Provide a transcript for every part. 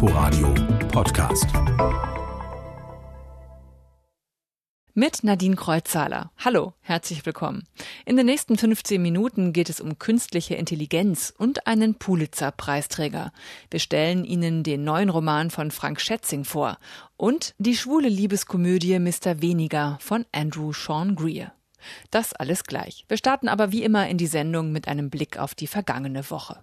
Inforadio Podcast. Mit Nadine Kreuzzahler. Hallo, herzlich willkommen. In den nächsten 15 Minuten geht es um künstliche Intelligenz und einen Pulitzer-Preisträger. Wir stellen Ihnen den neuen Roman von Frank Schätzing vor und die schwule Liebeskomödie Mr. Weniger von Andrew Sean Greer. Das alles gleich. Wir starten aber wie immer in die Sendung mit einem Blick auf die vergangene Woche.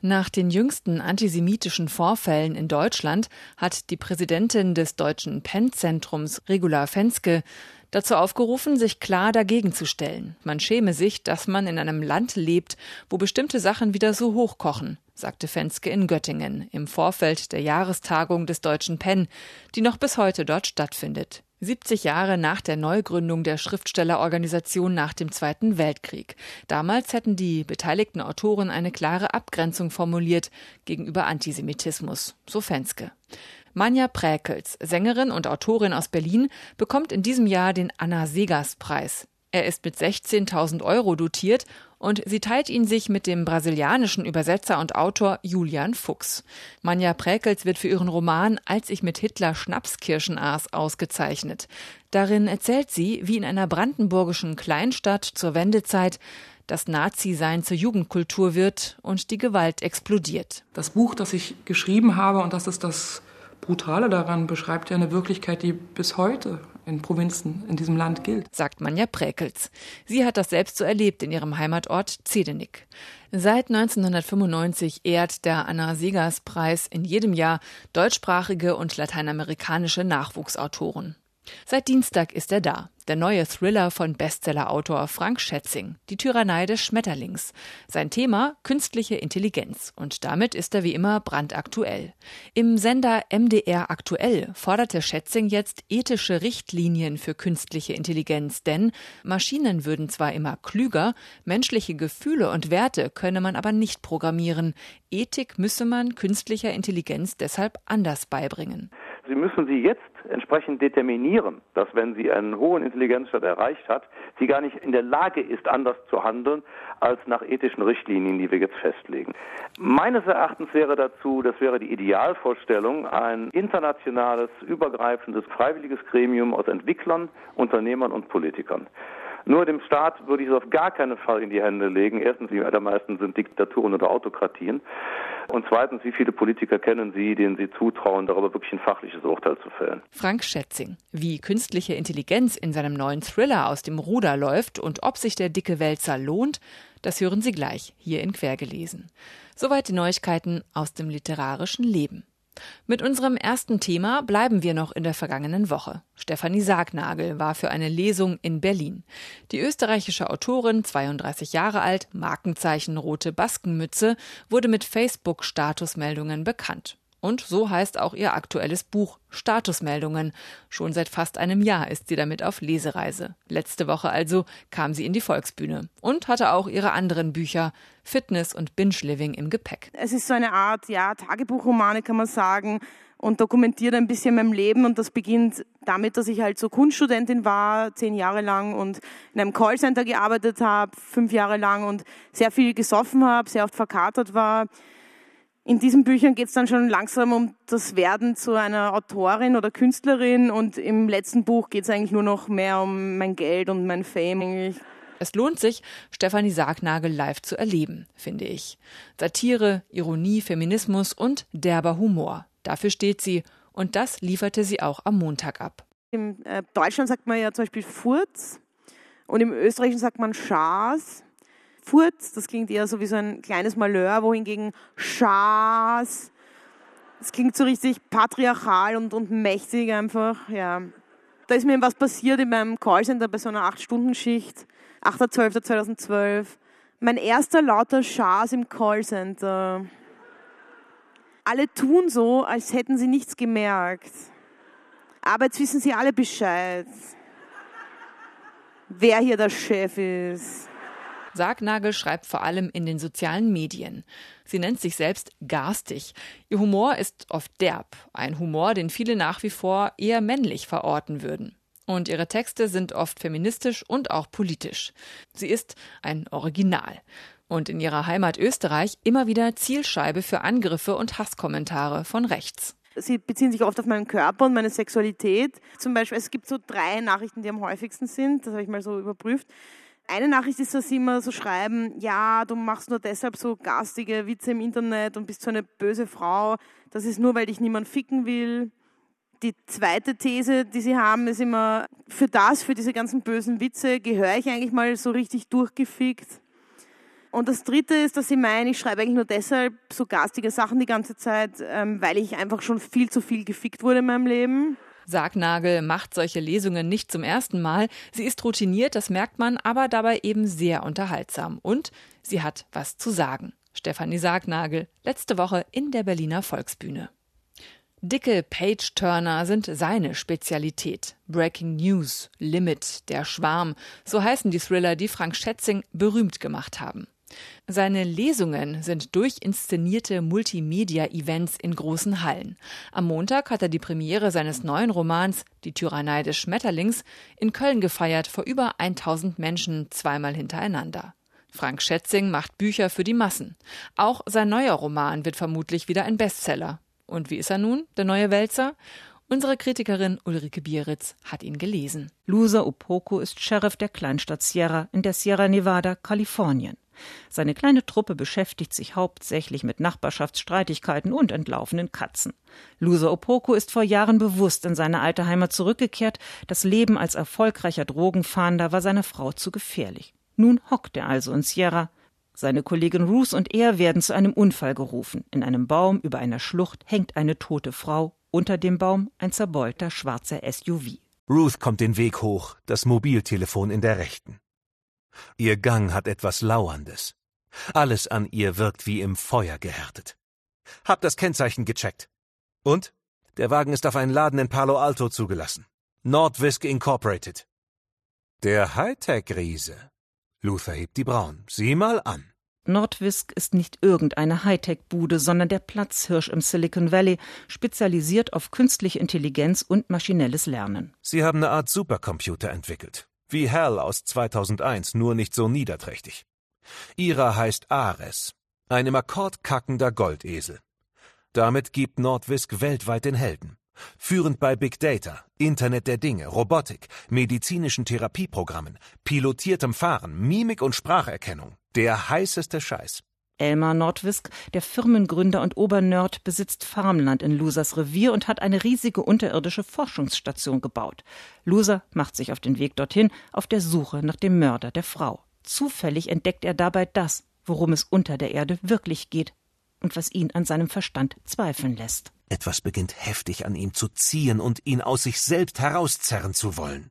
Nach den jüngsten antisemitischen Vorfällen in Deutschland hat die Präsidentin des Deutschen Penn-Zentrums Regula Fenske dazu aufgerufen, sich klar dagegen zu stellen. Man schäme sich, dass man in einem Land lebt, wo bestimmte Sachen wieder so hochkochen, sagte Fenske in Göttingen im Vorfeld der Jahrestagung des Deutschen Penn, die noch bis heute dort stattfindet. 70 Jahre nach der Neugründung der Schriftstellerorganisation nach dem Zweiten Weltkrieg. Damals hätten die beteiligten Autoren eine klare Abgrenzung formuliert gegenüber Antisemitismus, so Fenske. Manja Präkels, Sängerin und Autorin aus Berlin, bekommt in diesem Jahr den Anna Segas Preis. Er ist mit 16.000 Euro dotiert und sie teilt ihn sich mit dem brasilianischen Übersetzer und Autor Julian Fuchs. Manja Präkels wird für ihren Roman Als ich mit Hitler Schnapskirschen aß ausgezeichnet. Darin erzählt sie, wie in einer brandenburgischen Kleinstadt zur Wendezeit das Nazi-Sein zur Jugendkultur wird und die Gewalt explodiert. Das Buch, das ich geschrieben habe, und das ist das Brutale daran, beschreibt ja eine Wirklichkeit, die bis heute in Provinzen in diesem Land gilt. Sagt Manja Präkels. Sie hat das selbst so erlebt in ihrem Heimatort Zedenick. Seit 1995 ehrt der Anna Segas Preis in jedem Jahr deutschsprachige und lateinamerikanische Nachwuchsautoren. Seit Dienstag ist er da. Der neue Thriller von Bestsellerautor Frank Schätzing, Die Tyrannei des Schmetterlings. Sein Thema künstliche Intelligenz. Und damit ist er wie immer brandaktuell. Im Sender MDR Aktuell forderte Schätzing jetzt ethische Richtlinien für künstliche Intelligenz, denn Maschinen würden zwar immer klüger, menschliche Gefühle und Werte könne man aber nicht programmieren. Ethik müsse man künstlicher Intelligenz deshalb anders beibringen. Sie müssen sie jetzt entsprechend determinieren, dass wenn sie einen hohen Intelligenzwert erreicht hat, sie gar nicht in der Lage ist, anders zu handeln als nach ethischen Richtlinien, die wir jetzt festlegen. Meines Erachtens wäre dazu, das wäre die Idealvorstellung, ein internationales, übergreifendes, freiwilliges Gremium aus Entwicklern, Unternehmern und Politikern. Nur dem Staat würde ich es auf gar keinen Fall in die Hände legen. Erstens, die allermeisten sind Diktaturen oder Autokratien. Und zweitens, wie viele Politiker kennen Sie, denen Sie zutrauen, darüber wirklich ein fachliches Urteil zu fällen? Frank Schätzing. Wie künstliche Intelligenz in seinem neuen Thriller aus dem Ruder läuft und ob sich der dicke Wälzer lohnt, das hören Sie gleich hier in Quergelesen. Soweit die Neuigkeiten aus dem literarischen Leben. Mit unserem ersten Thema bleiben wir noch in der vergangenen Woche. Stefanie Sargnagel war für eine Lesung in Berlin. Die österreichische Autorin, 32 Jahre alt, Markenzeichen rote Baskenmütze, wurde mit Facebook-Statusmeldungen bekannt. Und so heißt auch ihr aktuelles Buch Statusmeldungen. Schon seit fast einem Jahr ist sie damit auf Lesereise. Letzte Woche also kam sie in die Volksbühne und hatte auch ihre anderen Bücher Fitness und Binge Living im Gepäck. Es ist so eine Art, ja, Tagebuchromane kann man sagen und dokumentiert ein bisschen mein Leben und das beginnt damit, dass ich halt so Kunststudentin war, zehn Jahre lang und in einem Callcenter gearbeitet habe, fünf Jahre lang und sehr viel gesoffen habe, sehr oft verkatert war in diesen Büchern geht es dann schon langsam um das Werden zu einer Autorin oder Künstlerin und im letzten Buch geht es eigentlich nur noch mehr um mein Geld und mein Fame eigentlich. Es lohnt sich, Stefanie Sargnagel live zu erleben, finde ich. Satire, Ironie, Feminismus und derber Humor. Dafür steht sie und das lieferte sie auch am Montag ab. In äh, Deutschland sagt man ja zum Beispiel Furz und im Österreichischen sagt man Schaas. Furz, das klingt eher so wie so ein kleines Malheur, wohingegen Schaas, das klingt so richtig patriarchal und, und mächtig einfach, ja. Da ist mir was passiert in meinem Callcenter bei so einer 8-Stunden-Schicht, 8.12.2012. Mein erster lauter Schaas im Callcenter. Alle tun so, als hätten sie nichts gemerkt. Aber jetzt wissen sie alle Bescheid, wer hier der Chef ist. Sargnagel schreibt vor allem in den sozialen Medien. Sie nennt sich selbst garstig. Ihr Humor ist oft derb, ein Humor, den viele nach wie vor eher männlich verorten würden. Und ihre Texte sind oft feministisch und auch politisch. Sie ist ein Original. und in ihrer Heimat Österreich immer wieder Zielscheibe für Angriffe und Hasskommentare von rechts. Sie beziehen sich oft auf meinen Körper und meine Sexualität. Zum Beispiel, es gibt so drei Nachrichten, die am häufigsten sind. Das habe ich mal so überprüft. Eine Nachricht ist, dass sie immer so schreiben, ja, du machst nur deshalb so garstige Witze im Internet und bist so eine böse Frau. Das ist nur, weil dich niemand ficken will. Die zweite These, die sie haben, ist immer, für das, für diese ganzen bösen Witze, gehöre ich eigentlich mal so richtig durchgefickt. Und das Dritte ist, dass sie meinen, ich schreibe eigentlich nur deshalb so garstige Sachen die ganze Zeit, ähm, weil ich einfach schon viel zu viel gefickt wurde in meinem Leben. Sargnagel macht solche Lesungen nicht zum ersten Mal. Sie ist routiniert, das merkt man, aber dabei eben sehr unterhaltsam. Und sie hat was zu sagen. Stefanie Sargnagel, letzte Woche in der Berliner Volksbühne. Dicke Page-Turner sind seine Spezialität. Breaking News, Limit, Der Schwarm, so heißen die Thriller, die Frank Schätzing berühmt gemacht haben. Seine Lesungen sind durchinszenierte Multimedia-Events in großen Hallen. Am Montag hat er die Premiere seines neuen Romans Die Tyrannei des Schmetterlings in Köln gefeiert vor über 1000 Menschen zweimal hintereinander. Frank Schätzing macht Bücher für die Massen. Auch sein neuer Roman wird vermutlich wieder ein Bestseller. Und wie ist er nun, der neue Wälzer? Unsere Kritikerin Ulrike Bieritz hat ihn gelesen. Loser Opoko ist Sheriff der Kleinstadt Sierra in der Sierra Nevada, Kalifornien. Seine kleine Truppe beschäftigt sich hauptsächlich mit Nachbarschaftsstreitigkeiten und entlaufenen Katzen. Loser Opoko ist vor Jahren bewusst in seine alte Heimat zurückgekehrt. Das Leben als erfolgreicher Drogenfahnder war seiner Frau zu gefährlich. Nun hockt er also in Sierra. Seine Kollegin Ruth und er werden zu einem Unfall gerufen. In einem Baum über einer Schlucht hängt eine tote Frau, unter dem Baum ein zerbeulter schwarzer SUV. Ruth kommt den Weg hoch, das Mobiltelefon in der rechten. Ihr Gang hat etwas Lauerndes. Alles an ihr wirkt wie im Feuer gehärtet. Hab das Kennzeichen gecheckt. Und? Der Wagen ist auf einen Laden in Palo Alto zugelassen. Nordwisk Incorporated. Der Hightech-Riese. Luther hebt die Brauen. Sieh mal an. Nordwisk ist nicht irgendeine Hightech-Bude, sondern der Platzhirsch im Silicon Valley, spezialisiert auf künstliche Intelligenz und maschinelles Lernen. Sie haben eine Art Supercomputer entwickelt. Wie Hell aus 2001, nur nicht so niederträchtig. Ihrer heißt Ares, ein im Akkord kackender Goldesel. Damit gibt Nordwisk weltweit den Helden. Führend bei Big Data, Internet der Dinge, Robotik, medizinischen Therapieprogrammen, pilotiertem Fahren, Mimik und Spracherkennung. Der heißeste Scheiß. Elmar Nordwisk, der Firmengründer und Obernerd, besitzt Farmland in Lusers Revier und hat eine riesige unterirdische Forschungsstation gebaut. Loser macht sich auf den Weg dorthin auf der Suche nach dem Mörder der Frau. Zufällig entdeckt er dabei das, worum es unter der Erde wirklich geht und was ihn an seinem Verstand zweifeln lässt. Etwas beginnt heftig an ihm zu ziehen und ihn aus sich selbst herauszerren zu wollen.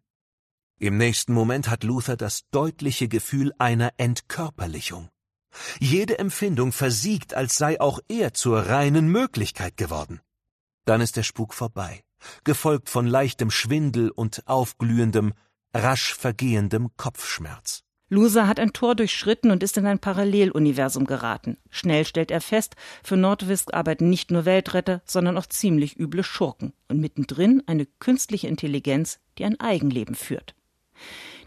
Im nächsten Moment hat Luther das deutliche Gefühl einer Entkörperlichung. Jede Empfindung versiegt, als sei auch er zur reinen Möglichkeit geworden. Dann ist der Spuk vorbei, gefolgt von leichtem Schwindel und aufglühendem, rasch vergehendem Kopfschmerz. Loser hat ein Tor durchschritten und ist in ein Paralleluniversum geraten. Schnell stellt er fest, für Nordwisk arbeiten nicht nur Weltretter, sondern auch ziemlich üble Schurken. Und mittendrin eine künstliche Intelligenz, die ein Eigenleben führt.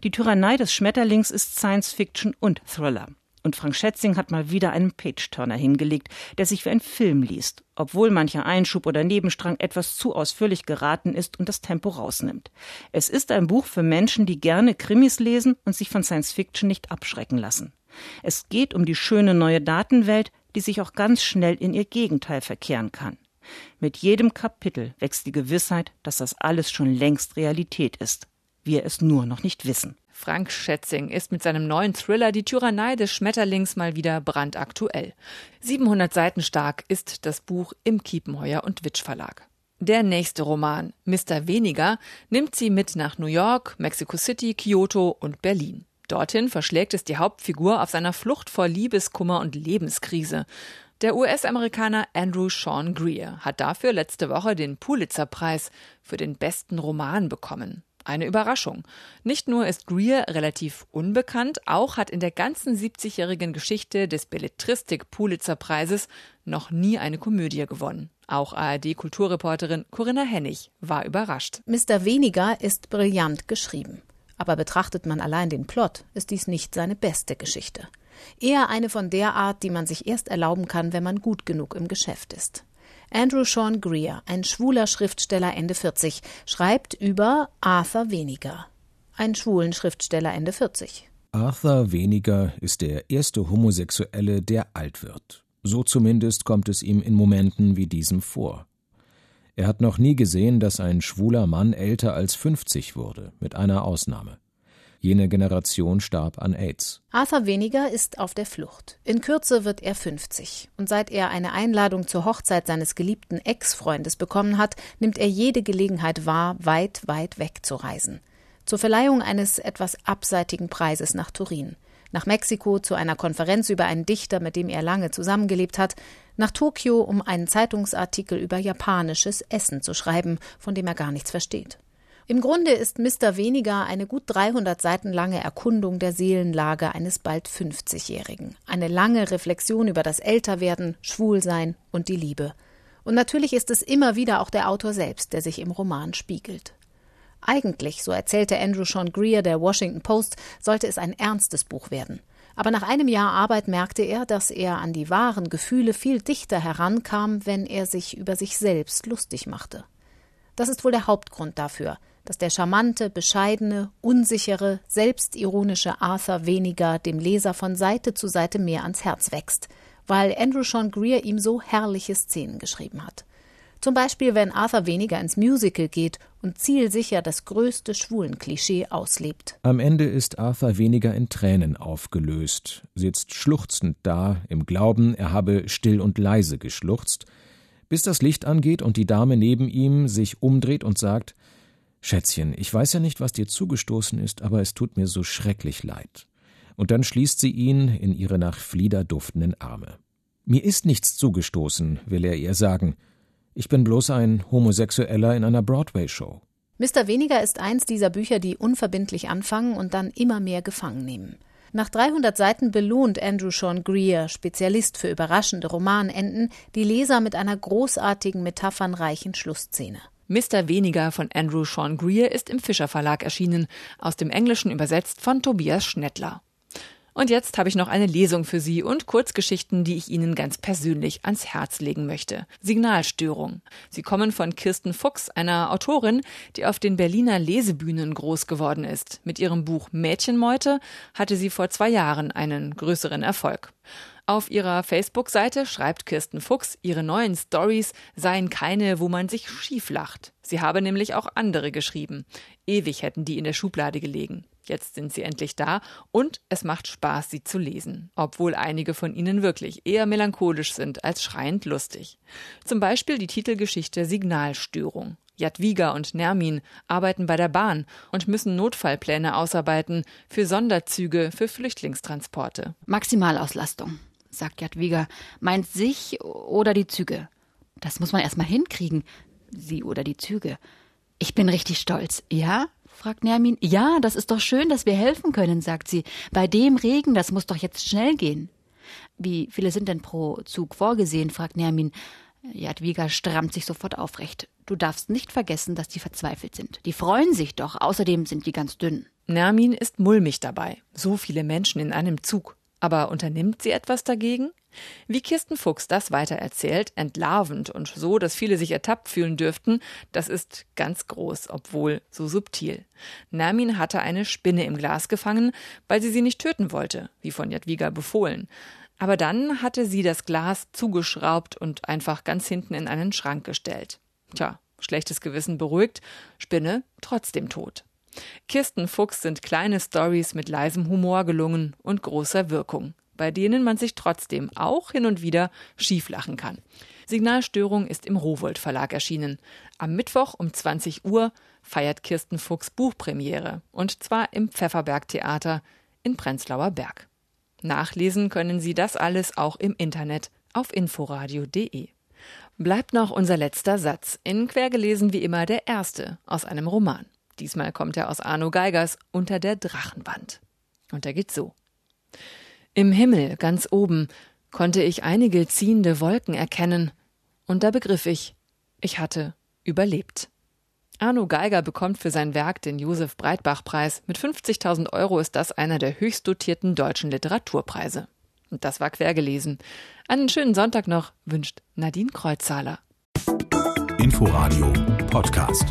Die Tyrannei des Schmetterlings ist Science Fiction und Thriller. Und Frank Schätzing hat mal wieder einen Page-Turner hingelegt, der sich wie ein Film liest, obwohl mancher Einschub oder Nebenstrang etwas zu ausführlich geraten ist und das Tempo rausnimmt. Es ist ein Buch für Menschen, die gerne Krimis lesen und sich von Science Fiction nicht abschrecken lassen. Es geht um die schöne neue Datenwelt, die sich auch ganz schnell in ihr Gegenteil verkehren kann. Mit jedem Kapitel wächst die Gewissheit, dass das alles schon längst Realität ist. Wir es nur noch nicht wissen. Frank Schätzing ist mit seinem neuen Thriller Die Tyrannei des Schmetterlings mal wieder brandaktuell. 700 Seiten stark ist das Buch im Kiepenheuer und Witsch Verlag. Der nächste Roman, Mr. Weniger, nimmt sie mit nach New York, Mexico City, Kyoto und Berlin. Dorthin verschlägt es die Hauptfigur auf seiner Flucht vor Liebeskummer und Lebenskrise. Der US-Amerikaner Andrew Sean Greer hat dafür letzte Woche den Pulitzer-Preis für den besten Roman bekommen. Eine Überraschung. Nicht nur ist Greer relativ unbekannt, auch hat in der ganzen 70-jährigen Geschichte des Belletristik-Pulitzer-Preises noch nie eine Komödie gewonnen. Auch ARD-Kulturreporterin Corinna Hennig war überrascht. Mr. Weniger ist brillant geschrieben. Aber betrachtet man allein den Plot, ist dies nicht seine beste Geschichte. Eher eine von der Art, die man sich erst erlauben kann, wenn man gut genug im Geschäft ist. Andrew Sean Greer, ein schwuler Schriftsteller Ende 40, schreibt über Arthur Weniger, einen schwulen Schriftsteller Ende 40. Arthur Weniger ist der erste Homosexuelle, der alt wird. So zumindest kommt es ihm in Momenten wie diesem vor. Er hat noch nie gesehen, dass ein schwuler Mann älter als 50 wurde, mit einer Ausnahme. Jene Generation starb an AIDS. Arthur Weniger ist auf der Flucht. In Kürze wird er 50. Und seit er eine Einladung zur Hochzeit seines geliebten Ex-Freundes bekommen hat, nimmt er jede Gelegenheit wahr, weit, weit weg zu reisen. Zur Verleihung eines etwas abseitigen Preises nach Turin. Nach Mexiko zu einer Konferenz über einen Dichter, mit dem er lange zusammengelebt hat. Nach Tokio, um einen Zeitungsartikel über japanisches Essen zu schreiben, von dem er gar nichts versteht. Im Grunde ist Mr. Weniger eine gut 300 Seiten lange Erkundung der Seelenlage eines bald 50-Jährigen. Eine lange Reflexion über das Älterwerden, Schwulsein und die Liebe. Und natürlich ist es immer wieder auch der Autor selbst, der sich im Roman spiegelt. Eigentlich, so erzählte Andrew Sean Greer der Washington Post, sollte es ein ernstes Buch werden. Aber nach einem Jahr Arbeit merkte er, dass er an die wahren Gefühle viel dichter herankam, wenn er sich über sich selbst lustig machte. Das ist wohl der Hauptgrund dafür, dass der charmante, bescheidene, unsichere, selbstironische Arthur weniger dem Leser von Seite zu Seite mehr ans Herz wächst, weil Andrew Sean Greer ihm so herrliche Szenen geschrieben hat. Zum Beispiel, wenn Arthur weniger ins Musical geht und zielsicher das größte Schwulenklischee auslebt. Am Ende ist Arthur weniger in Tränen aufgelöst, sitzt schluchzend da, im Glauben, er habe still und leise geschluchzt, bis das Licht angeht und die Dame neben ihm sich umdreht und sagt Schätzchen, ich weiß ja nicht, was dir zugestoßen ist, aber es tut mir so schrecklich leid. Und dann schließt sie ihn in ihre nach Flieder duftenden Arme. Mir ist nichts zugestoßen, will er ihr sagen. Ich bin bloß ein Homosexueller in einer Broadway-Show. Mr. Weniger ist eins dieser Bücher, die unverbindlich anfangen und dann immer mehr gefangen nehmen. Nach 300 Seiten belohnt Andrew Sean Greer, Spezialist für überraschende Romanenden, die Leser mit einer großartigen, metaphernreichen Schlussszene. Mr. Weniger von Andrew Sean Greer ist im Fischer Verlag erschienen, aus dem Englischen übersetzt von Tobias Schnettler. Und jetzt habe ich noch eine Lesung für Sie und Kurzgeschichten, die ich Ihnen ganz persönlich ans Herz legen möchte. Signalstörung. Sie kommen von Kirsten Fuchs, einer Autorin, die auf den Berliner Lesebühnen groß geworden ist. Mit ihrem Buch Mädchenmeute hatte sie vor zwei Jahren einen größeren Erfolg. Auf ihrer Facebook-Seite schreibt Kirsten Fuchs, ihre neuen Stories seien keine, wo man sich schief lacht. Sie habe nämlich auch andere geschrieben. Ewig hätten die in der Schublade gelegen. Jetzt sind sie endlich da und es macht Spaß, sie zu lesen, obwohl einige von ihnen wirklich eher melancholisch sind als schreiend lustig. Zum Beispiel die Titelgeschichte Signalstörung. Jadwiga und Nermin arbeiten bei der Bahn und müssen Notfallpläne ausarbeiten für Sonderzüge für Flüchtlingstransporte. Maximalauslastung sagt Jadwiga, meint sich oder die Züge. Das muss man erstmal hinkriegen. Sie oder die Züge. Ich bin richtig stolz. Ja? fragt Nermin. Ja, das ist doch schön, dass wir helfen können, sagt sie. Bei dem Regen, das muss doch jetzt schnell gehen. Wie viele sind denn pro Zug vorgesehen? fragt Nermin. Jadwiga strammt sich sofort aufrecht. Du darfst nicht vergessen, dass die verzweifelt sind. Die freuen sich doch. Außerdem sind die ganz dünn. Nermin ist mulmig dabei. So viele Menschen in einem Zug. Aber unternimmt sie etwas dagegen? Wie Kirsten Fuchs das weitererzählt, entlarvend und so, dass viele sich ertappt fühlen dürften, das ist ganz groß, obwohl so subtil. Nermin hatte eine Spinne im Glas gefangen, weil sie sie nicht töten wollte, wie von Jadwiga befohlen. Aber dann hatte sie das Glas zugeschraubt und einfach ganz hinten in einen Schrank gestellt. Tja, schlechtes Gewissen beruhigt, Spinne trotzdem tot. Kirsten Fuchs sind kleine Stories mit leisem Humor gelungen und großer Wirkung, bei denen man sich trotzdem auch hin und wieder schieflachen kann. Signalstörung ist im Rowold Verlag erschienen. Am Mittwoch um 20 Uhr feiert Kirsten Fuchs Buchpremiere und zwar im Pfefferberg Theater in Prenzlauer Berg. Nachlesen können Sie das alles auch im Internet auf inforadio.de. Bleibt noch unser letzter Satz. In Quergelesen wie immer der erste aus einem Roman. Diesmal kommt er aus Arno Geigers Unter der Drachenwand. Und er geht so. Im Himmel, ganz oben, konnte ich einige ziehende Wolken erkennen, und da begriff ich, ich hatte überlebt. Arno Geiger bekommt für sein Werk den Josef Breitbach Preis. Mit 50.000 Euro ist das einer der höchst dotierten deutschen Literaturpreise. Und das war quergelesen. Einen schönen Sonntag noch wünscht Nadine Kreuzzahler. Inforadio Podcast.